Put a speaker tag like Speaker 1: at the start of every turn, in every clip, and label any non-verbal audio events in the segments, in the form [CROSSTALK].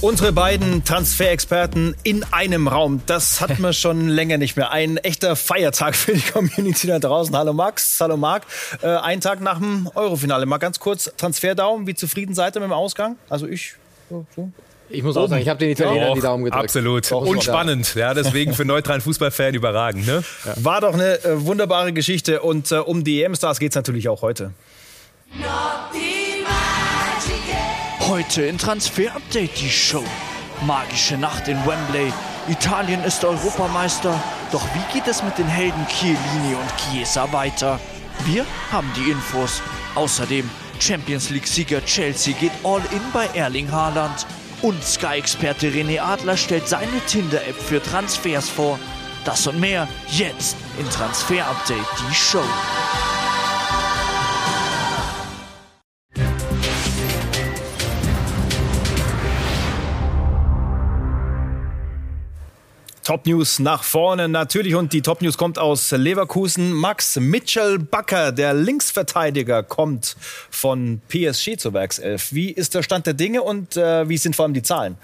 Speaker 1: Unsere beiden Transferexperten in einem Raum, das hat man [LAUGHS] schon länger nicht mehr. Ein echter Feiertag für die Community da draußen. Hallo Max, hallo Marc. Äh, ein Tag nach dem Eurofinale. Mal ganz kurz Transferdaumen. Wie zufrieden seid ihr mit dem Ausgang? Also ich. So,
Speaker 2: so. Ich muss auch sagen, ich habe den Italienern
Speaker 3: ja,
Speaker 2: die Daumen gedrückt.
Speaker 3: Absolut. Und spannend. Ja, deswegen für neutralen Fußballfan überragend. Ne?
Speaker 1: Ja. War doch eine äh, wunderbare Geschichte. Und äh, um die EM-Stars geht es natürlich auch heute.
Speaker 4: Heute in Transfer Update die Show. Magische Nacht in Wembley. Italien ist Europameister. Doch wie geht es mit den Helden Chiellini und Chiesa weiter? Wir haben die Infos. Außerdem Champions League-Sieger Chelsea geht all in bei Erling Haaland. Und Sky-Experte René Adler stellt seine Tinder-App für Transfers vor. Das und mehr jetzt in Transfer Update, die Show.
Speaker 1: Top News nach vorne natürlich und die Top News kommt aus Leverkusen. Max Mitchell Bakker, der Linksverteidiger, kommt von PSG zur Werkself. Wie ist der Stand der Dinge und äh, wie sind vor allem die Zahlen?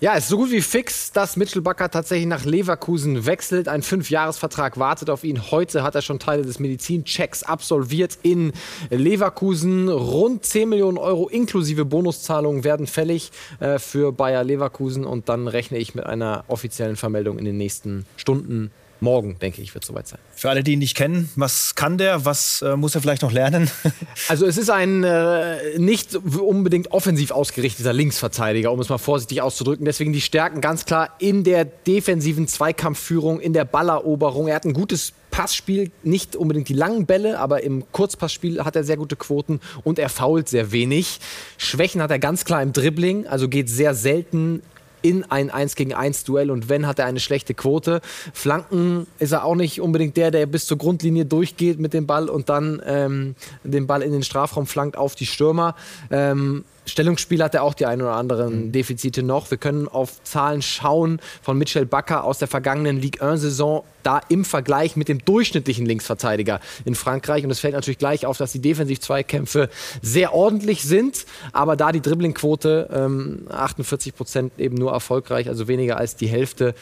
Speaker 2: Ja, es ist so gut wie fix, dass Mitchell Bakker tatsächlich nach Leverkusen wechselt. Ein Fünfjahresvertrag wartet auf ihn. Heute hat er schon Teile des Medizinchecks absolviert in Leverkusen. Rund 10 Millionen Euro inklusive Bonuszahlungen werden fällig äh, für Bayer Leverkusen. Und dann rechne ich mit einer offiziellen Vermeldung in den nächsten Stunden morgen, denke ich, wird soweit sein.
Speaker 1: Für alle, die ihn nicht kennen, was kann der? Was äh, muss er vielleicht noch lernen? [LAUGHS]
Speaker 2: also es ist ein äh, nicht unbedingt offensiv ausgerichteter Linksverteidiger, um es mal vorsichtig auszudrücken. Deswegen die Stärken ganz klar in der defensiven Zweikampfführung, in der Balleroberung. Er hat ein gutes Passspiel, nicht unbedingt die langen Bälle, aber im Kurzpassspiel hat er sehr gute Quoten und er fault sehr wenig. Schwächen hat er ganz klar im Dribbling, also geht sehr selten in ein 1 gegen 1 Duell und wenn, hat er eine schlechte Quote. Flanken ist er auch nicht unbedingt der, der bis zur Grundlinie durchgeht mit dem Ball und dann ähm, den Ball in den Strafraum flankt auf die Stürmer. Ähm, Stellungsspiel hat er auch die ein oder anderen mhm. Defizite noch. Wir können auf Zahlen schauen von Mitchell Bakker aus der vergangenen Ligue 1-Saison, da im Vergleich mit dem durchschnittlichen Linksverteidiger in Frankreich. Und es fällt natürlich gleich auf, dass die Defensiv-Zweikämpfe sehr ordentlich sind, aber da die Dribblingquote ähm, 48 Prozent eben nur erfolgreich, also weniger als die Hälfte.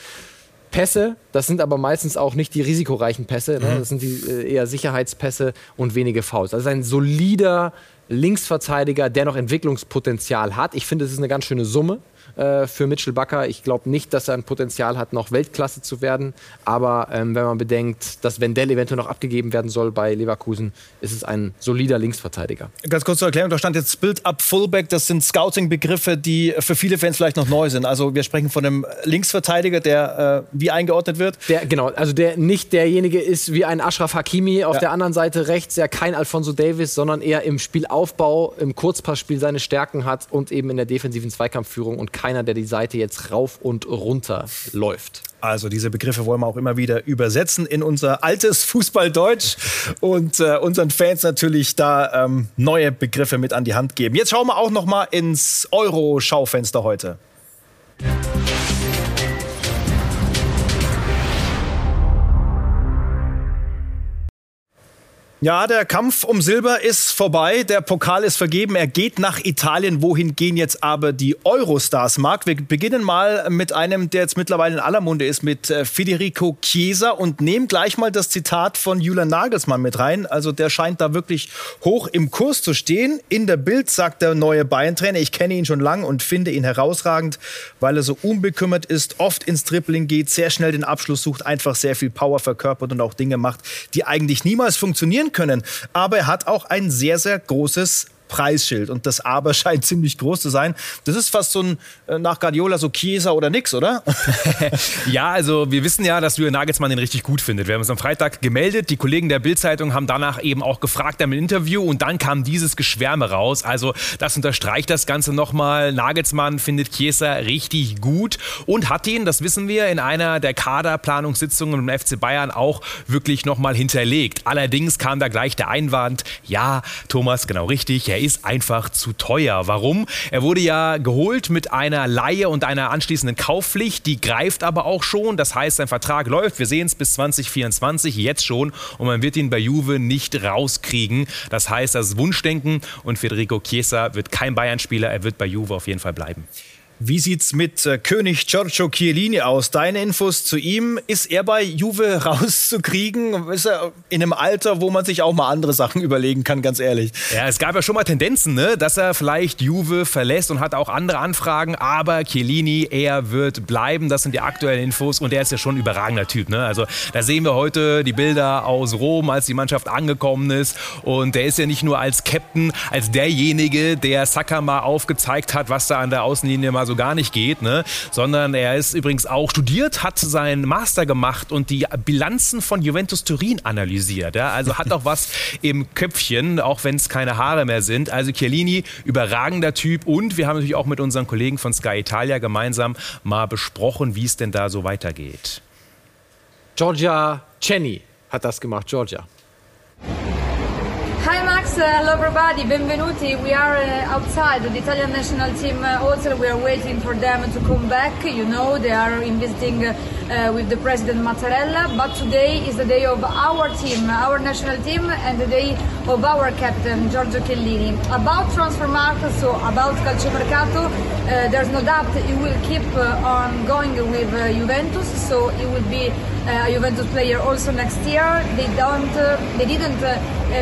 Speaker 2: Pässe, das sind aber meistens auch nicht die risikoreichen Pässe, ne? Mhm. das sind die äh, eher Sicherheitspässe und wenige Fouls. Also ein solider Linksverteidiger, der noch Entwicklungspotenzial hat. Ich finde, es ist eine ganz schöne Summe äh, für Mitchell Bakker. Ich glaube nicht, dass er ein Potenzial hat, noch Weltklasse zu werden. Aber ähm, wenn man bedenkt, dass Wendell eventuell noch abgegeben werden soll bei Leverkusen, ist es ein solider Linksverteidiger.
Speaker 1: Ganz kurz zur Erklärung, da stand jetzt Build-up Fullback. Das sind Scouting-Begriffe, die für viele Fans vielleicht noch neu sind. Also wir sprechen von einem Linksverteidiger, der äh, wie eingeordnet wird.
Speaker 2: Der, genau, also der nicht derjenige ist wie ein Ashraf Hakimi auf ja. der anderen Seite rechts, der kein Alfonso Davis, sondern eher im Spielaufbau, im Kurzpassspiel seine Stärken hat und eben in der defensiven Zweikampfführung und keiner, der die Seite jetzt rauf und runter läuft.
Speaker 1: Also diese Begriffe wollen wir auch immer wieder übersetzen in unser altes Fußballdeutsch und äh, unseren Fans natürlich da ähm, neue Begriffe mit an die Hand geben. Jetzt schauen wir auch noch mal ins Euro-Schaufenster heute. Ja, der Kampf um Silber ist vorbei. Der Pokal ist vergeben. Er geht nach Italien. Wohin gehen jetzt aber die Eurostars, Marc? Wir beginnen mal mit einem, der jetzt mittlerweile in aller Munde ist, mit äh, Federico Chiesa und nehmen gleich mal das Zitat von Julian Nagelsmann mit rein. Also der scheint da wirklich hoch im Kurs zu stehen. In der Bild sagt der neue Bayern-Trainer, ich kenne ihn schon lang und finde ihn herausragend, weil er so unbekümmert ist, oft ins Dribbling geht, sehr schnell den Abschluss sucht, einfach sehr viel Power verkörpert und auch Dinge macht, die eigentlich niemals funktionieren können. Aber er hat auch ein sehr, sehr großes Preisschild. Und das Aber [LAUGHS] scheint ziemlich groß zu sein. Das ist fast so ein, äh, nach Guardiola, so Chiesa oder nix, oder? [LAUGHS]
Speaker 3: ja, also wir wissen ja, dass Julian Nagelsmann den richtig gut findet. Wir haben uns am Freitag gemeldet. Die Kollegen der Bild-Zeitung haben danach eben auch gefragt im Interview und dann kam dieses Geschwärme raus. Also das unterstreicht das Ganze nochmal. Nagelsmann findet Chiesa richtig gut und hat ihn, das wissen wir, in einer der Kaderplanungssitzungen im FC Bayern auch wirklich nochmal hinterlegt. Allerdings kam da gleich der Einwand, ja, Thomas, genau richtig, er ist einfach zu teuer. Warum? Er wurde ja geholt mit einer Laie und einer anschließenden Kaufpflicht. Die greift aber auch schon. Das heißt, sein Vertrag läuft. Wir sehen es bis 2024 jetzt schon. Und man wird ihn bei Juve nicht rauskriegen. Das heißt, das ist Wunschdenken. Und Federico Chiesa wird kein Bayern-Spieler. Er wird bei Juve auf jeden Fall bleiben.
Speaker 1: Wie sieht's mit äh, König Giorgio Chiellini aus? Deine Infos zu ihm. Ist er bei Juve [LAUGHS] rauszukriegen? Ist er in einem Alter, wo man sich auch mal andere Sachen [LAUGHS] überlegen kann, ganz ehrlich?
Speaker 3: Ja, es gab ja schon mal Tendenzen, ne? dass er vielleicht Juve verlässt und hat auch andere Anfragen. Aber Chiellini, er wird bleiben. Das sind die aktuellen Infos. Und er ist ja schon ein überragender Typ. Ne? Also da sehen wir heute die Bilder aus Rom, als die Mannschaft angekommen ist. Und der ist ja nicht nur als Captain, als derjenige, der Saka mal aufgezeigt hat, was da an der Außenlinie mal so so gar nicht geht, ne? sondern er ist übrigens auch studiert, hat seinen Master gemacht und die Bilanzen von Juventus Turin analysiert. Ja? Also hat auch was [LAUGHS] im Köpfchen, auch wenn es keine Haare mehr sind. Also Chiellini, überragender Typ und wir haben natürlich auch mit unseren Kollegen von Sky Italia gemeinsam mal besprochen, wie es denn da so weitergeht.
Speaker 2: Giorgia Ceni hat das gemacht, Giorgia.
Speaker 5: Max, uh, hello everybody, benvenuti. We are uh, outside the Italian national team uh, hotel. We are waiting for them to come back. You know, they are in visiting uh, uh, with the president Mattarella. But today is the day of our team, our national team, and the day of our captain, Giorgio Chiellini. About transfer market, so about calciomercato, uh, there's no doubt he will keep on going with Juventus. So it will be a Juventus player also next year. They don't, they didn't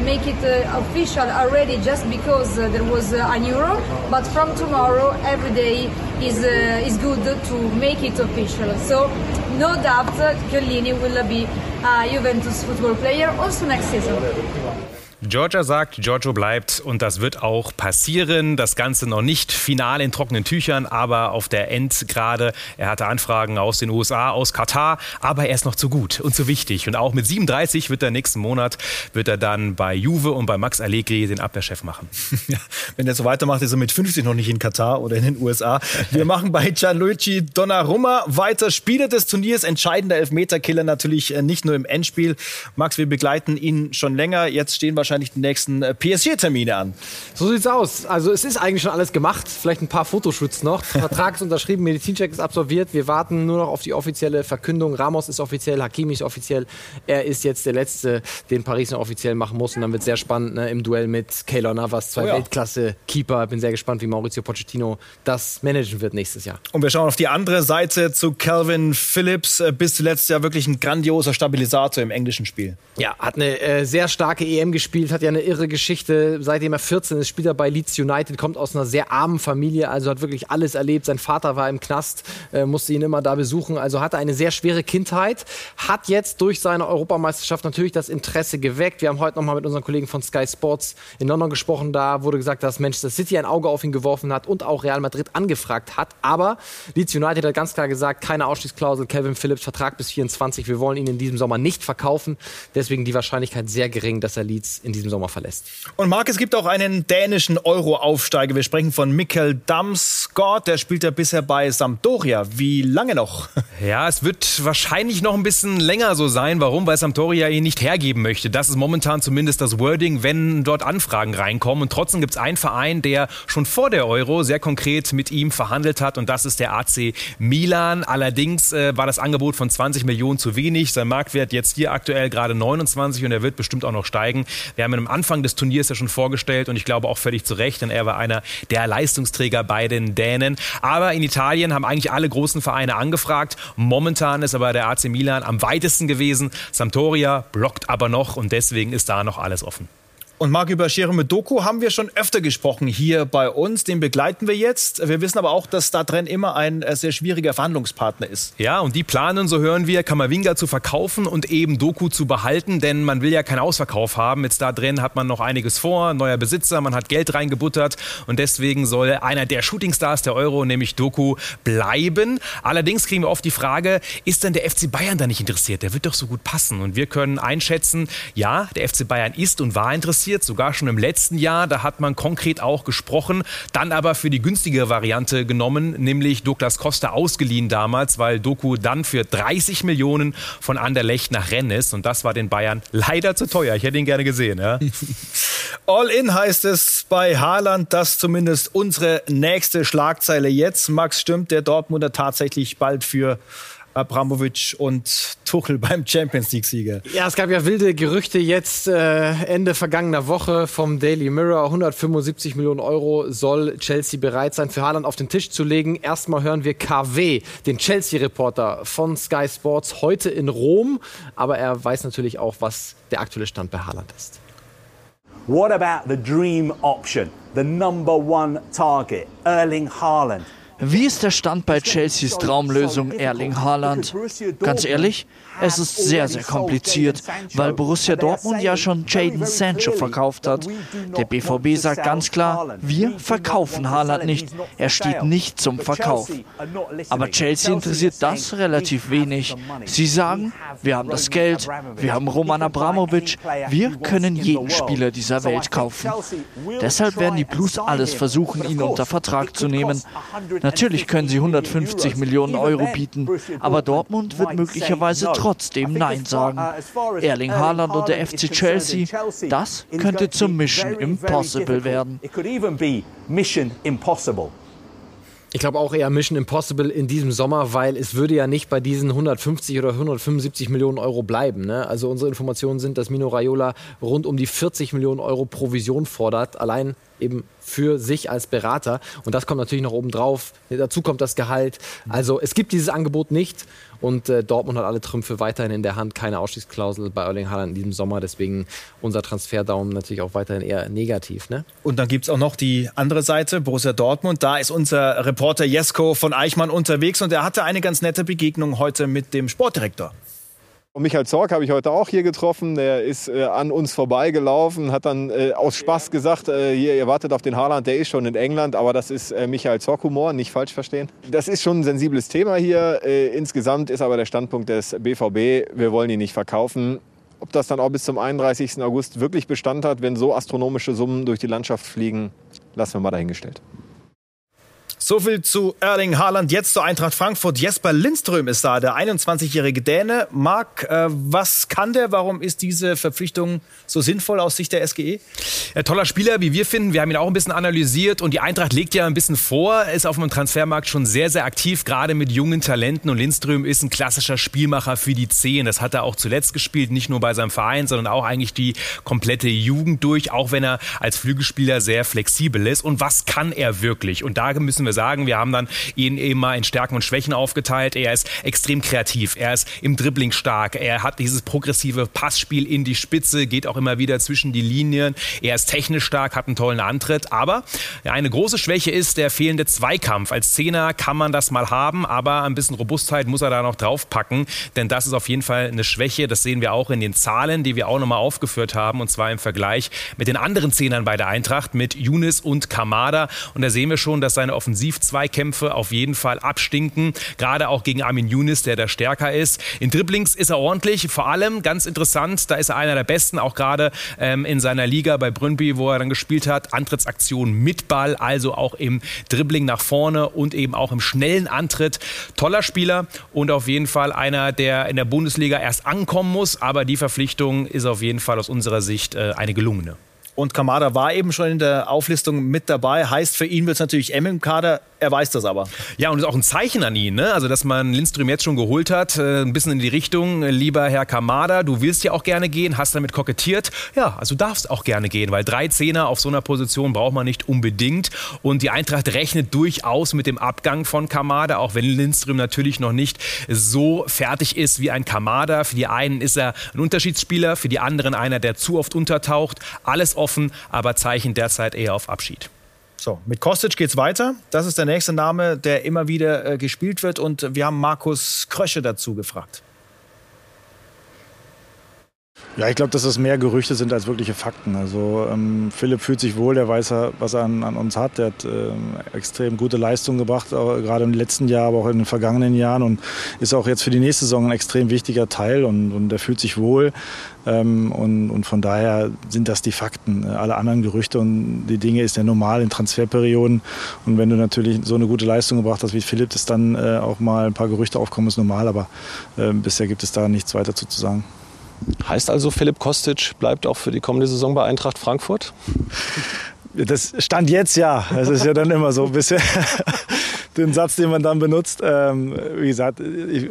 Speaker 5: make it uh, official already just because uh, there was uh, an euro. But from tomorrow, every day is is good to make it official. So no doubt, Chiellini will be a Juventus football player also next season.
Speaker 3: Georgia sagt, Giorgio bleibt und das wird auch passieren. Das Ganze noch nicht final in trockenen Tüchern, aber auf der Endgrade. Er hatte Anfragen aus den USA, aus Katar, aber er ist noch zu gut und zu wichtig. Und auch mit 37 wird er nächsten Monat, wird er dann bei Juve und bei Max Allegri den Abwehrchef machen. [LAUGHS]
Speaker 1: Ja, wenn er so weitermacht, ist er mit 50 noch nicht in Katar oder in den USA. Wir [LAUGHS] machen bei Gianluigi Donnarumma weiter. Spieler des Turniers, entscheidender Elfmeterkiller natürlich äh, nicht nur im Endspiel. Max, wir begleiten ihn schon länger. Jetzt stehen wahrscheinlich wahrscheinlich die nächsten äh, PSG-Termine an.
Speaker 2: So sieht's aus. Also es ist eigentlich schon alles gemacht. Vielleicht ein paar Fotoshoots noch. Vertrag ist unterschrieben, Medizincheck ist absolviert. Wir warten nur noch auf die offizielle Verkündung. Ramos ist offiziell, Hakimi ist offiziell. Er ist jetzt der Letzte, den Paris noch offiziell machen muss. Und dann wird es sehr spannend ne, im Duell mit Keylor Navas, zwei oh ja. Weltklasse-Keeper. Bin sehr gespannt, wie Maurizio Pochettino das managen wird nächstes Jahr.
Speaker 1: Und wir schauen auf die andere Seite zu Calvin Phillips. Äh, bis zuletzt ja wirklich ein grandioser Stabilisator im englischen Spiel.
Speaker 2: Ja, hat eine äh, sehr starke EM gespielt gespielt, hat ja eine irre Geschichte. Seitdem er 14 ist, spielt er bei Leeds United, kommt aus einer sehr armen Familie, also hat wirklich alles erlebt. Sein Vater war im Knast, äh, musste ihn immer da besuchen, also hatte eine sehr schwere Kindheit, hat jetzt durch seine Europameisterschaft natürlich das Interesse geweckt. Wir haben heute nochmal mit unseren Kollegen von Sky Sports in London gesprochen. Da wurde gesagt, dass Manchester City ein Auge auf ihn geworfen hat und auch Real Madrid angefragt hat. Aber Leeds United hat ganz klar gesagt, keine Ausstiegsklausel, Kevin Phillips Vertrag bis 24. Wir wollen ihn in diesem Sommer nicht verkaufen. Deswegen die Wahrscheinlichkeit sehr gering, dass er Leeds in in diesem Sommer verlässt.
Speaker 1: Und Marc, es gibt auch einen dänischen Euro-Aufsteiger. Wir sprechen von Mikkel Damsgaard. Der spielt ja bisher bei Sampdoria. Wie lange noch? [LAUGHS]
Speaker 3: Ja, es wird wahrscheinlich noch ein bisschen länger so sein. Warum? Weil Sampdoria ihn nicht hergeben möchte. Das ist momentan zumindest das Wording, wenn dort Anfragen reinkommen. Und trotzdem gibt es einen Verein, der schon vor der Euro sehr konkret mit ihm verhandelt hat. Und das ist der AC Milan. Allerdings äh, war das Angebot von 20 Millionen zu wenig. Sein Marktwert jetzt hier aktuell gerade 29 und er wird bestimmt auch noch steigen. Wir haben ihn am Anfang des Turniers ja schon vorgestellt und ich glaube auch völlig zu Recht, denn er war einer der Leistungsträger bei den Dänen. Aber in Italien haben eigentlich alle großen Vereine angefragt. Momentan ist aber der AC Milan am weitesten gewesen. Sampdoria blockt aber noch und deswegen ist da noch alles offen.
Speaker 1: Und Marc, über Jerome Doku haben wir schon öfter gesprochen hier bei uns. Den begleiten wir jetzt. Wir wissen aber auch, dass da drin immer ein äh, sehr schwieriger Verhandlungspartner ist.
Speaker 3: Ja, und die planen, so hören wir, Kamavinga zu verkaufen und eben Doku zu behalten, denn man will ja keinen Ausverkauf haben. Jetzt da drin hat man noch einiges vor, neuer Besitzer, man hat Geld reingebuttert und deswegen soll einer der Shootingstars der Euro, nämlich Doku, bleiben. Allerdings kriegen wir oft die Frage, ist denn der FC Bayern da nicht interessiert? Der wird doch so gut passen. Und wir können einschätzen, ja, der FC Bayern ist und war interessiert passiert, sogar schon im letzten Jahr. Da hat man konkret auch gesprochen, dann aber für die günstigere Variante genommen, nämlich Douglas Costa ausgeliehen damals, weil Doku dann für 30 Millionen von Anderlecht nach Rennes und das war den Bayern leider zu teuer. Ich hätte ihn gerne gesehen. Ja. [LAUGHS]
Speaker 1: All in heißt es bei Haaland, das zumindest unsere nächste Schlagzeile jetzt. Max stimmt, der Dortmunder tatsächlich bald für Abramovic und Tuchel beim Champions League-Sieger.
Speaker 2: Ja, es gab ja wilde Gerüchte jetzt äh, Ende vergangener Woche vom Daily Mirror. 175 Millionen Euro soll Chelsea bereit sein, für Haaland auf den Tisch zu legen. Erstmal hören wir KW, den Chelsea-Reporter von Sky Sports, heute in Rom. Aber er weiß natürlich auch, was der aktuelle Stand bei Haaland ist.
Speaker 6: What about the dream option? The number one target, Erling Haaland.
Speaker 4: Wie ist der Stand bei Chelseas Traumlösung Erling Haaland? Ganz ehrlich, es ist sehr, sehr kompliziert, weil Borussia Dortmund ja schon Jaden Sancho verkauft hat. Der BVB sagt ganz klar, wir verkaufen Haaland nicht. Er steht nicht zum Verkauf. Aber Chelsea interessiert das relativ wenig. Sie sagen, wir haben das Geld, wir haben Roman Abramovic, wir können jeden Spieler dieser Welt kaufen. Deshalb werden die Blues alles versuchen, ihn unter Vertrag zu nehmen. Natürlich können sie 150 Millionen Euro bieten, aber Dortmund wird möglicherweise trotzdem Nein sagen. Erling Haaland und der FC Chelsea, das könnte zum Mission Impossible werden.
Speaker 2: Ich glaube auch eher Mission Impossible in diesem Sommer, weil es würde ja nicht bei diesen 150 oder 175 Millionen Euro bleiben. Ne? Also unsere Informationen sind, dass Mino Raiola rund um die 40 Millionen Euro Provision fordert, allein eben für sich als Berater. Und das kommt natürlich noch oben drauf. Dazu kommt das Gehalt. Also es gibt dieses Angebot nicht. Und äh, Dortmund hat alle Trümpfe weiterhin in der Hand. Keine Ausstiegsklausel bei Erling Haaland in diesem Sommer. Deswegen unser Transferdaumen natürlich auch weiterhin eher negativ. Ne?
Speaker 1: Und dann gibt es auch noch die andere Seite, Borussia Dortmund. Da ist unser Reporter Jesko von Eichmann unterwegs und er hatte eine ganz nette Begegnung heute mit dem Sportdirektor.
Speaker 7: Und Michael Zorc habe ich heute auch hier getroffen. Der ist äh, an uns vorbeigelaufen, hat dann äh, aus Spaß gesagt, äh, hier, ihr wartet auf den Haaland, der ist schon in England. Aber das ist äh, Michael Zorc-Humor, nicht falsch verstehen. Das ist schon ein sensibles Thema hier. Äh, insgesamt ist aber der Standpunkt des BVB, wir wollen ihn nicht verkaufen. Ob das dann auch bis zum 31. August wirklich Bestand hat, wenn so astronomische Summen durch die Landschaft fliegen, lassen wir mal dahingestellt.
Speaker 1: So viel zu Erling Haaland. Jetzt zur Eintracht Frankfurt. Jesper Lindström ist da, der 21-jährige Däne. Marc, äh, was kann der? Warum ist diese Verpflichtung so sinnvoll aus Sicht der SGE?
Speaker 3: Ja, toller Spieler, wie wir finden. Wir haben ihn auch ein bisschen analysiert und die Eintracht legt ja ein bisschen vor, ist auf dem Transfermarkt schon sehr, sehr aktiv, gerade mit jungen Talenten. Und Lindström ist ein klassischer Spielmacher für die Zehn. Das hat er auch zuletzt gespielt, nicht nur bei seinem Verein, sondern auch eigentlich die komplette Jugend durch, auch wenn er als Flügelspieler sehr flexibel ist. Und was kann er wirklich? Und da müssen wir sagen, wir haben dann ihn mal in Stärken und Schwächen aufgeteilt. Er ist extrem kreativ, er ist im Dribbling stark, er hat dieses progressive Passspiel in die Spitze, geht auch immer wieder zwischen die Linien. Er ist technisch stark, hat einen tollen Antritt, aber eine große Schwäche ist der fehlende Zweikampf. Als Zehner kann man das mal haben, aber ein bisschen Robustheit muss er da noch draufpacken, denn das ist auf jeden Fall eine Schwäche. Das sehen wir auch in den Zahlen, die wir auch nochmal aufgeführt haben, und zwar im Vergleich mit den anderen Zehnern bei der Eintracht, mit Younes und Kamada. Und da sehen wir schon, dass seine Offensiv Offensiv-Zweikämpfe auf jeden Fall abstinken. Gerade auch gegen Armin Younis, der da stärker ist. In Dribblings ist er ordentlich. Vor allem, ganz interessant, da ist er einer der Besten, auch gerade ähm, in seiner Liga bei Brøndby, wo er dann gespielt hat. Antrittsaktion mit Ball, also auch im Dribbling nach vorne und eben auch im schnellen Antritt. Toller Spieler und auf jeden Fall einer, der in der Bundesliga erst ankommen muss. Aber die Verpflichtung ist auf jeden Fall aus unserer Sicht äh, eine gelungene.
Speaker 1: Und Kamada war eben schon in der Auflistung mit dabei. Heißt, für ihn wird es natürlich M im Kader. Er weiß das aber.
Speaker 3: Ja, und ist auch ein Zeichen an ihn, ne? Also, dass man Lindström jetzt schon geholt hat, äh, ein bisschen in die Richtung, äh, lieber Herr Kamada, du willst ja auch gerne gehen, hast damit kokettiert. Ja, also darfst auch gerne gehen, weil drei Zehner auf so einer Position braucht man nicht unbedingt. Und die Eintracht rechnet durchaus mit dem Abgang von Kamada, auch wenn Lindström natürlich noch nicht so fertig ist wie ein Kamada. Für die einen ist er ein Unterschiedsspieler, für die anderen einer, der zu oft untertaucht. Alles offen, aber Zeichen derzeit eher auf Abschied.
Speaker 1: So, mit Kostic geht's weiter. Das ist der nächste Name, der immer wieder äh, gespielt wird. Und wir haben Markus Krösche dazu gefragt.
Speaker 8: Ja, ich glaube, dass das mehr Gerüchte sind als wirkliche Fakten. Also ähm, Philipp fühlt sich wohl, der weiß, was er an, an uns hat. Der hat ähm, extrem gute Leistungen gebracht, gerade im letzten Jahr, aber auch in den vergangenen Jahren und ist auch jetzt für die nächste Saison ein extrem wichtiger Teil und, und er fühlt sich wohl. Ähm, und, und von daher sind das die Fakten. Alle anderen Gerüchte und die Dinge ist ja normal in Transferperioden. Und wenn du natürlich so eine gute Leistung gebracht hast wie Philipp, dass dann äh, auch mal ein paar Gerüchte aufkommen, ist normal. Aber äh, bisher gibt es da nichts weiter zu sagen.
Speaker 9: Heißt also, Philipp Kostic bleibt auch für die kommende Saison bei Eintracht Frankfurt?
Speaker 8: Das stand jetzt ja. Das ist ja dann immer so. Bisher, [LAUGHS] den Satz, den man dann benutzt. Ähm, wie gesagt,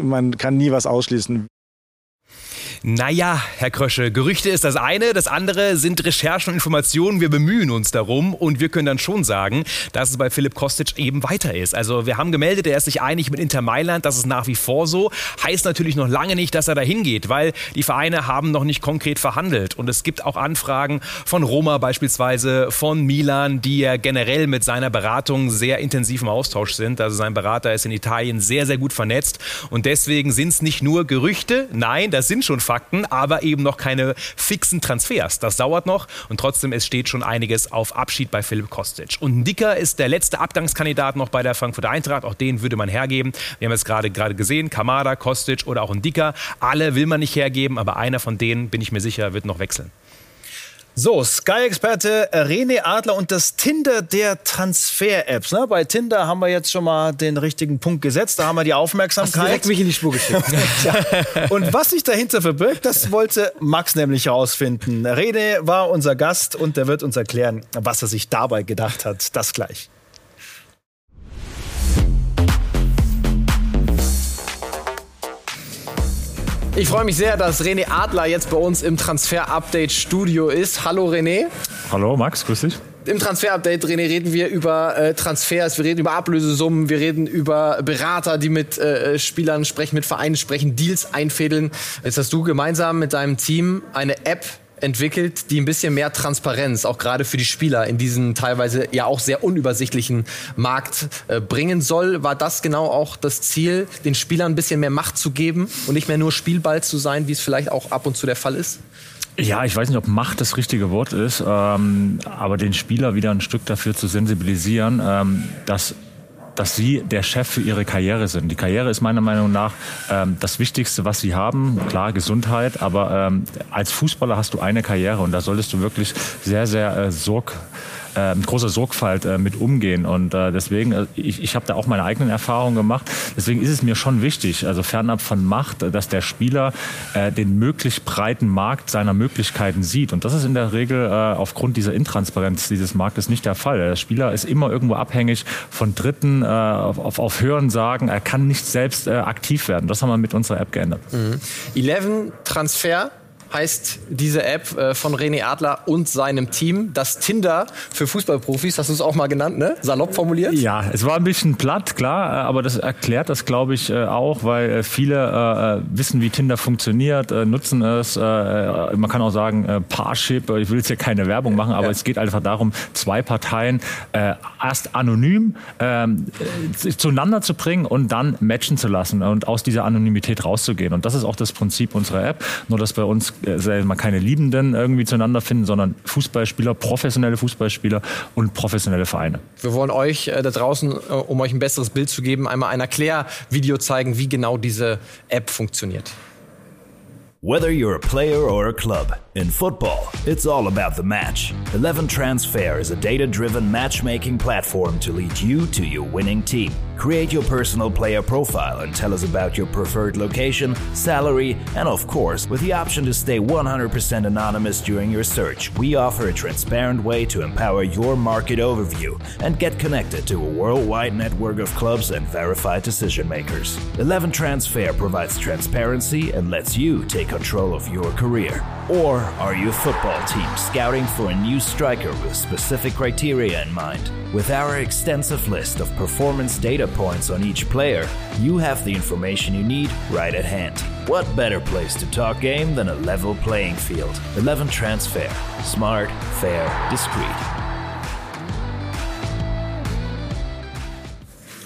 Speaker 8: man kann nie was ausschließen.
Speaker 3: Naja, Herr Krösche, Gerüchte ist das eine, das andere sind Recherchen und Informationen. Wir bemühen uns darum und wir können dann schon sagen, dass es bei Philipp Kostic eben weiter ist. Also wir haben gemeldet, er ist sich einig mit Inter Mailand, das ist nach wie vor so. Heißt natürlich noch lange nicht, dass er dahin geht, weil die Vereine haben noch nicht konkret verhandelt. Und es gibt auch Anfragen von Roma beispielsweise, von Milan, die ja generell mit seiner Beratung sehr intensiv im Austausch sind. Also sein Berater ist in Italien sehr, sehr gut vernetzt. Und deswegen sind es nicht nur Gerüchte, nein, das sind schon Fakten, aber eben noch keine fixen Transfers. Das dauert noch und trotzdem, es steht schon einiges auf Abschied bei Philipp Kostic. Und Dicker ist der letzte Abgangskandidat noch bei der Frankfurter Eintracht. Auch den würde man hergeben. Wir haben es gerade gerade gesehen, Kamada, Kostic oder auch ein Dicker. Alle will man nicht hergeben, aber einer von denen, bin ich mir sicher, wird noch wechseln.
Speaker 1: So, Sky-Experte René Adler und das Tinder der Transfer-Apps. Ne? Bei Tinder haben wir jetzt schon mal den richtigen Punkt gesetzt. Da haben wir die Aufmerksamkeit.
Speaker 2: Hast direkt mich in die Spur geschickt. [LAUGHS]
Speaker 1: ja. Und was sich dahinter verbirgt, das wollte Max nämlich herausfinden. René war unser Gast und der wird uns erklären, was er sich dabei gedacht hat. Das gleich.
Speaker 2: Ich freue mich sehr, dass René Adler jetzt bei uns im Transfer-Update-Studio ist. Hallo René.
Speaker 10: Hallo Max, grüß dich.
Speaker 2: Im Transfer-Update, René, reden wir über äh, Transfers, wir reden über Ablösesummen, wir reden über Berater, die mit äh, Spielern sprechen, mit Vereinen sprechen, Deals einfädeln. Jetzt hast du gemeinsam mit deinem Team eine App entwickelt, die ein bisschen mehr Transparenz auch gerade für die Spieler in diesen teilweise ja auch sehr unübersichtlichen Markt äh, bringen soll. War das genau auch das Ziel, den Spielern ein bisschen mehr Macht zu geben und nicht mehr nur Spielball zu sein, wie es vielleicht auch ab und zu der Fall ist?
Speaker 10: Ja, ich weiß nicht, ob Macht das richtige Wort ist, ähm, aber den Spieler wieder ein Stück dafür zu sensibilisieren, ähm, dass dass sie der Chef für ihre Karriere sind. Die Karriere ist meiner Meinung nach ähm, das Wichtigste, was sie haben. Klar, Gesundheit, aber ähm, als Fußballer hast du eine Karriere und da solltest du wirklich sehr, sehr äh, sorg äh, mit großer Sorgfalt äh, mit umgehen. Und äh, deswegen, ich, ich habe da auch meine eigenen Erfahrungen gemacht. Deswegen ist es mir schon wichtig, also fernab von Macht, dass der Spieler den möglichst breiten Markt seiner Möglichkeiten sieht. Und das ist in der Regel aufgrund dieser Intransparenz dieses Marktes nicht der Fall. Der Spieler ist immer irgendwo abhängig von Dritten, auf, auf, Hören sagen, er kann nicht selbst aktiv werden. Das haben wir mit unserer App geändert.
Speaker 2: Mhm. 11 Transfer heißt diese App äh, von René Adler und seinem Team. Das Tinder für Fußballprofis, hast du es auch mal genannt, ne? Salopp formuliert?
Speaker 10: Ja, es war ein bisschen platt, klar, äh, aber das erklärt das, glaube ich, äh, auch, weil viele äh, wissen, wie Tinder funktioniert, äh, nutzen es. Man kann auch sagen, Parship, ich will jetzt hier keine Werbung machen, aber ja. es geht einfach darum, zwei Parteien erst anonym äh, zueinander zu bringen und dann matchen zu lassen und aus dieser Anonymität rauszugehen. Und das ist auch das Prinzip unserer App, nur dass bei uns äh, mal keine Liebenden irgendwie zueinander finden, sondern Fußballspieler, professionelle Fußballspieler und professionelle Vereine.
Speaker 2: Wir wollen euch äh, da draußen, äh, um euch ein besseres Bild zu geben, einmal ein Erklärvideo zeigen, wie genau diese App funktioniert.
Speaker 11: Whether you're a player or a club, in football, it's all about the match. 11 Transfer is a data driven matchmaking platform to lead you to your winning team. Create your personal player profile and tell us about your preferred location, salary, and of course, with the option to stay 100% anonymous during your search, we offer a transparent way to empower your market overview and get connected to a worldwide network of clubs and verified decision makers. 11 Transfer provides transparency and lets you take control of your career. Or are you a football team scouting for a new striker with specific criteria in mind? With our extensive list of performance data points on each player, you have the information you need right at hand. What better place to talk game than a level playing field? 11 Transfer. Smart, fair, discreet.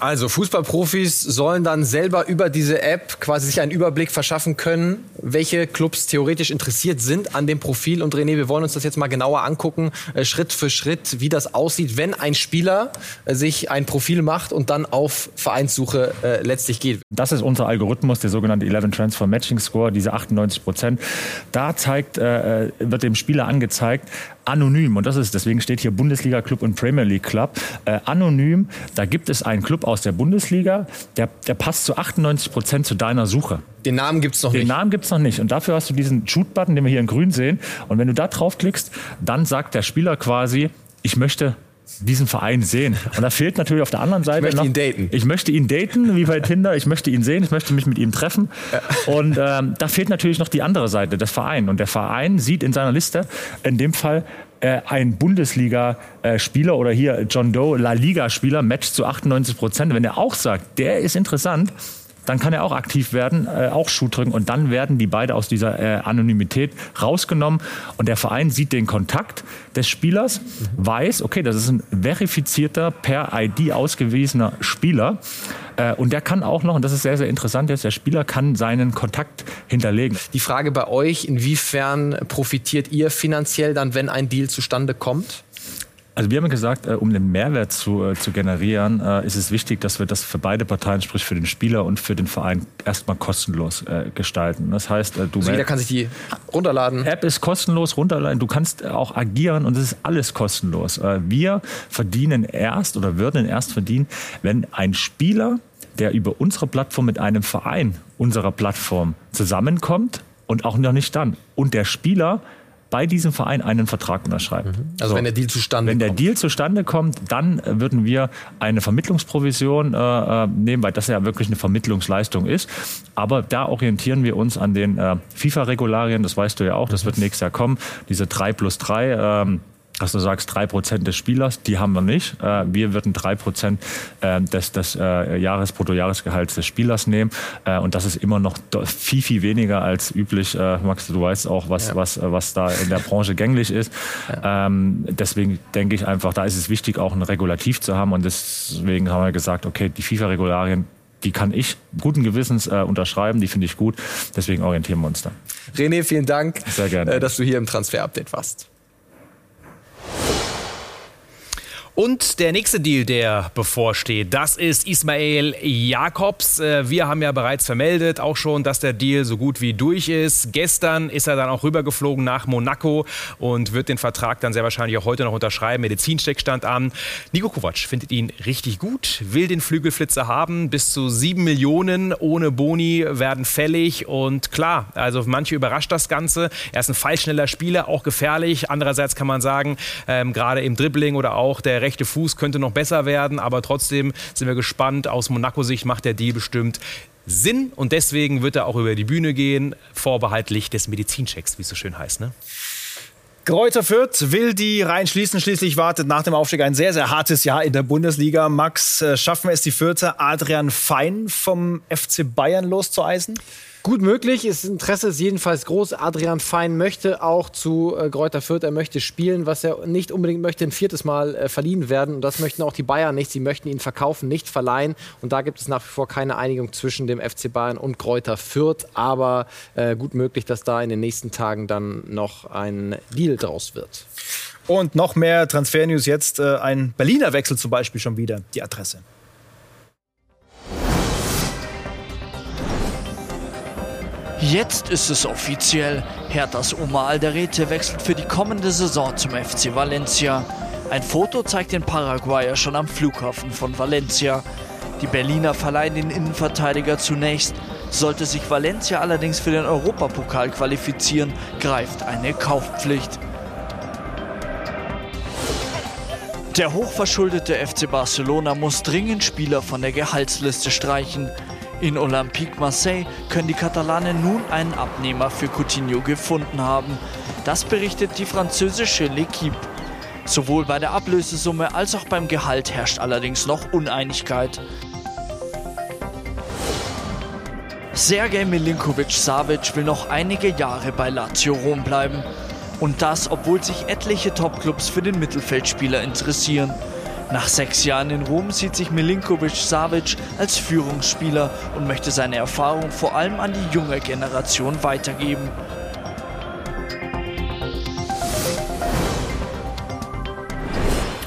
Speaker 2: Also Fußballprofis sollen dann selber über diese App quasi sich einen Überblick verschaffen können, welche Clubs theoretisch interessiert sind an dem Profil. Und René, wir wollen uns das jetzt mal genauer angucken, äh, Schritt für Schritt, wie das aussieht, wenn ein Spieler äh, sich ein Profil macht und dann auf Vereinssuche äh, letztlich geht.
Speaker 10: Das ist unser Algorithmus, der sogenannte 11 Transfer Matching Score, diese 98 Prozent. Da zeigt, äh, wird dem Spieler angezeigt, anonym, und das ist, deswegen steht hier Bundesliga Club und Premier League Club, äh, anonym, da gibt es einen Club aus der Bundesliga, der, der passt zu 98 Prozent zu deiner Suche.
Speaker 2: Den Namen gibt's noch
Speaker 10: Den
Speaker 2: nicht.
Speaker 10: Den Namen gibt's noch nicht. Und dafür hast du diesen Shoot-Button, den wir hier in grün sehen. Und wenn du da draufklickst, dann sagt der Spieler quasi, ich möchte diesen Verein sehen. Und da fehlt natürlich auf der anderen Seite.
Speaker 2: Ich möchte
Speaker 10: noch,
Speaker 2: ihn daten.
Speaker 10: Ich möchte ihn daten, wie bei Tinder. Ich möchte ihn sehen, ich möchte mich mit ihm treffen. Und ähm, da fehlt natürlich noch die andere Seite, des Vereins. Und der Verein sieht in seiner Liste in dem Fall äh, ein Bundesliga-Spieler oder hier John Doe, La Liga-Spieler, Match zu 98 Prozent. Wenn er auch sagt, der ist interessant, dann kann er auch aktiv werden, äh, auch Schuh drücken und dann werden die beide aus dieser äh, Anonymität rausgenommen und der Verein sieht den Kontakt des Spielers, weiß, okay, das ist ein verifizierter, per ID ausgewiesener Spieler äh, und der kann auch noch, und das ist sehr, sehr interessant jetzt, der Spieler kann seinen Kontakt hinterlegen.
Speaker 2: Die Frage bei euch, inwiefern profitiert ihr finanziell dann, wenn ein Deal zustande kommt?
Speaker 10: Also wir haben gesagt, äh, um den Mehrwert zu, äh, zu generieren, äh, ist es wichtig, dass wir das für beide Parteien, sprich für den Spieler und für den Verein, erstmal kostenlos gestalten. Das heißt, du
Speaker 2: Also jeder kann sich die runterladen.
Speaker 10: App ist kostenlos runterladen. Du kannst auch agieren und es ist alles kostenlos. Wir verdienen erst oder würden erst verdienen, wenn ein Spieler, der über unsere Plattform mit einem Verein unserer Plattform zusammenkommt und auch noch nicht dann. Und der Spieler bei diesem Verein einen Vertrag unterschreibt.
Speaker 2: Also wenn der Deal zustande
Speaker 10: Wenn der
Speaker 2: kommt.
Speaker 10: Deal zustande kommt, dann würden wir eine Vermittlungsprovision äh, äh, nehmen, weil das ja wirklich eine Vermittlungsleistung ist. Aber da orientieren wir uns an den äh, FIFA-Regularien, das weißt du ja auch, das wird nächstes Jahr kommen, diese 3 plus 3. Ähm, dass du sagst, 3% des Spielers, die haben wir nicht. Äh, Wir würden 3% äh, des, des äh, Jahres, Bruttojahresgehalts des Spielers nehmen. Äh, Und das ist immer noch viel, viel weniger als üblich. Max, du weißt auch, was,
Speaker 2: Ja.
Speaker 10: was, was da in der Branche gängig ist. Ähm, deswegen denke ich einfach, da ist es wichtig, auch ein Regulativ zu haben. Und deswegen haben wir gesagt, okay, die FIFA-Regularien, die kann ich guten Gewissens äh, unterschreiben, die finde ich gut. Deswegen orientieren wir uns da.
Speaker 2: René, vielen Dank,
Speaker 10: Sehr gerne.
Speaker 2: äh, dass du hier im Transfer-Update warst.
Speaker 3: Und der nächste Deal, der bevorsteht, das ist Ismail Jakobs. Äh, Wir haben ja bereits vermeldet, auch schon, dass der Deal so gut wie durch ist. Gestern ist er dann auch rübergeflogen nach Monaco und wird den Vertrag dann sehr wahrscheinlich auch heute noch unterschreiben. Medizincheck stand an. Nico Kovac findet ihn richtig gut, will den Flügelflitzer haben. Bis zu sieben Millionen ohne Boni werden fällig. Und klar, also manche überrascht das Ganze. Er ist ein fallschneller Spieler, auch gefährlich. Andererseits kann man sagen, ähm, gerade im Dribbling oder auch der rechte Fuß könnte noch besser werden. Aber trotzdem sind wir gespannt. Aus Monaco-Sicht macht der Deal bestimmt Sinn. Und deswegen wird er auch über die Bühne gehen, vorbehaltlich des Medizinchecks, wie es so schön heißt. Ne?
Speaker 1: Kräuter Fürth will die Reihen schließen. Schließlich wartet nach dem Aufstieg ein sehr, sehr hartes Jahr in der Bundesliga. Max, äh, schaffen es die Fürther, Adrian Fein vom FC Bayern loszueisen?
Speaker 2: Gut möglich, das Interesse ist jedenfalls groß. Adrian Fein möchte auch zu äh, Greuther Fürth, er möchte spielen. Was er nicht unbedingt möchte, ein viertes Mal äh, verliehen werden. Und das möchten auch die Bayern nicht. Sie möchten ihn verkaufen, nicht verleihen. Und da gibt es nach wie vor keine Einigung zwischen dem FC Bayern und Greuther Fürth. Aber äh, gut möglich, dass da in den nächsten Tagen dann noch ein Deal draus wird.
Speaker 1: Und noch mehr Transfer-News jetzt. Äh, ein Berliner Wechsel zum Beispiel schon wieder. Die Adresse.
Speaker 4: Jetzt ist es offiziell. Herthas Omar Alderete wechselt für die kommende Saison zum FC Valencia. Ein Foto zeigt den Paraguayer schon am Flughafen von Valencia. Die Berliner verleihen den Innenverteidiger zunächst. Sollte sich Valencia allerdings für den Europapokal qualifizieren, greift eine Kaufpflicht. Der hochverschuldete FC Barcelona muss dringend Spieler von der Gehaltsliste streichen. In Olympique Marseille können die Katalanen nun einen Abnehmer für Coutinho gefunden haben. Das berichtet die französische L'Equipe. Sowohl bei der Ablösesumme als auch beim Gehalt herrscht allerdings noch Uneinigkeit. Sergej Milinkovic-Savic will noch einige Jahre bei Lazio Rom bleiben. Und das, obwohl sich etliche Topclubs für den Mittelfeldspieler interessieren. Nach sechs Jahren in Rom sieht sich Milinkovic-Savic als Führungsspieler und möchte seine Erfahrung vor allem an die junge Generation weitergeben.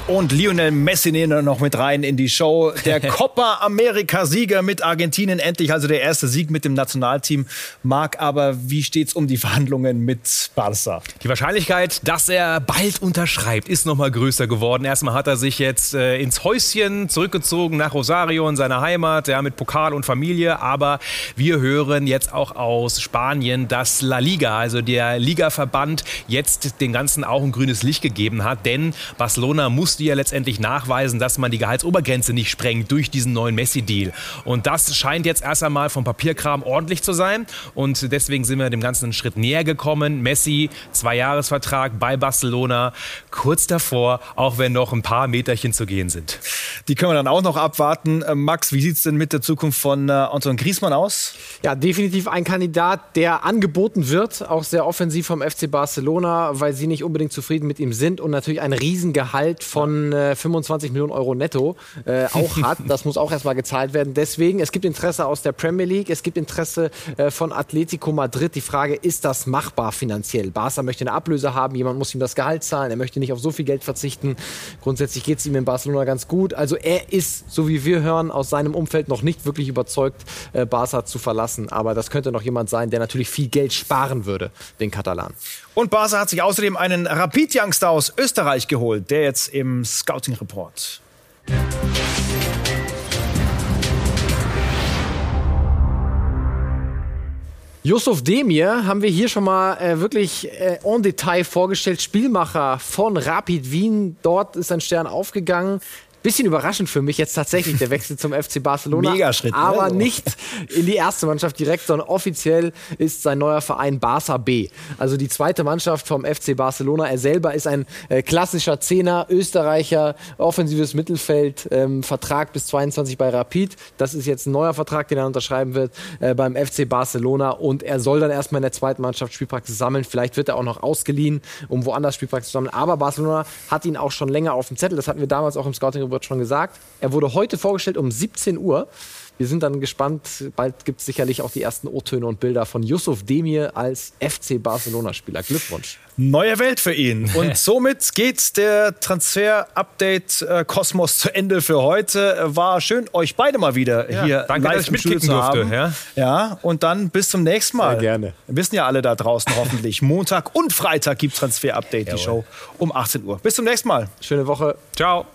Speaker 1: Und Lionel Messi nehmen wir noch mit rein in die Show. Der [LAUGHS] Copa America-Sieger mit Argentinien. Endlich also der erste Sieg mit dem Nationalteam. Marc, aber wie steht's um die Verhandlungen mit Barca?
Speaker 3: Die Wahrscheinlichkeit, dass er bald unterschreibt, ist noch mal größer geworden. Erstmal hat er sich jetzt äh, ins Häuschen zurückgezogen nach Rosario in seiner Heimat, ja, mit Pokal und Familie. Aber wir hören jetzt auch aus Spanien, dass La Liga, also der Ligaverband, jetzt den Ganzen auch ein grünes Licht gegeben hat. Denn Barcelona muss musste ja letztendlich nachweisen, dass man die Gehaltsobergrenze nicht sprengt durch diesen neuen Messi-Deal. Und das scheint jetzt erst einmal vom Papierkram ordentlich zu sein. Und deswegen sind wir dem Ganzen einen Schritt näher gekommen. Messi, Zwei-Jahres-Vertrag bei Barcelona, kurz davor, auch wenn noch ein paar Meterchen zu gehen sind.
Speaker 1: Die können wir dann auch noch abwarten. Äh, Max, wie sieht es denn mit der Zukunft von äh, Anton Griesmann aus?
Speaker 2: Ja, definitiv ein Kandidat, der angeboten wird, auch sehr offensiv vom FC Barcelona, weil sie nicht unbedingt zufrieden mit ihm sind und natürlich ein Riesengehalt von äh, 25 Millionen Euro netto äh, auch [LAUGHS] hat. Das muss auch erstmal gezahlt werden. Deswegen, es gibt Interesse aus der Premier League, es gibt Interesse äh, von Atletico Madrid. Die Frage, ist das machbar finanziell? Barca möchte eine Ablöse haben, jemand muss ihm das Gehalt zahlen, er möchte nicht auf so viel Geld verzichten. Grundsätzlich geht es ihm in Barcelona ganz gut. Also er ist, so wie wir hören, aus seinem Umfeld noch nicht wirklich überzeugt, äh, Barca zu verlassen. Aber das könnte noch jemand sein, der natürlich viel Geld sparen würde, den Katalan.
Speaker 1: Und Barca hat sich außerdem einen Rapid-Youngster aus Österreich geholt, der jetzt im Scouting-Report.
Speaker 2: Yusuf Demir haben wir hier schon mal äh, wirklich äh, en Detail vorgestellt. Spielmacher von Rapid Wien. Dort ist ein Stern aufgegangen. Bisschen überraschend für mich jetzt tatsächlich der Wechsel zum FC Barcelona.
Speaker 1: Megaschritt, ne?
Speaker 2: Aber
Speaker 1: So.
Speaker 2: nicht in die erste Mannschaft direkt, sondern offiziell ist sein neuer Verein Barca B. Also die zweite Mannschaft vom FC Barcelona. Er selber ist ein äh, klassischer Zehner, Österreicher, offensives Mittelfeld, ähm, Vertrag bis 22 bei Rapid. Das ist jetzt ein neuer Vertrag, den er unterschreiben wird äh, beim FC Barcelona. Und er soll dann erstmal in der zweiten Mannschaft Spielpraxis sammeln. Vielleicht wird er auch noch ausgeliehen, um woanders Spielpraxis zu sammeln. Aber Barcelona hat ihn auch schon länger auf dem Zettel. Das hatten wir damals auch im Scouting Report schon gesagt. Er wurde heute vorgestellt um 17 Uhr. Wir sind dann gespannt. Bald gibt es sicherlich auch die ersten O-Töne und Bilder von Yusuf Demir als FC Barcelona-Spieler. Glückwunsch.
Speaker 1: Neue Welt für ihn. [LAUGHS] Und somit geht der Transfer-Update-Kosmos zu Ende für heute. War schön, euch beide mal wieder
Speaker 3: Ja,
Speaker 1: hier
Speaker 3: danke,
Speaker 1: live
Speaker 3: dass ich mitkicken
Speaker 1: zu haben.
Speaker 3: durfte, ja.
Speaker 1: ja, und dann bis zum nächsten Mal.
Speaker 2: Sehr gerne.
Speaker 1: Wissen ja alle da draußen hoffentlich. [LAUGHS] Montag und Freitag gibt Transfer-Update, die Show um 18 Uhr. Bis zum nächsten Mal.
Speaker 2: Schöne Woche.
Speaker 3: Ciao.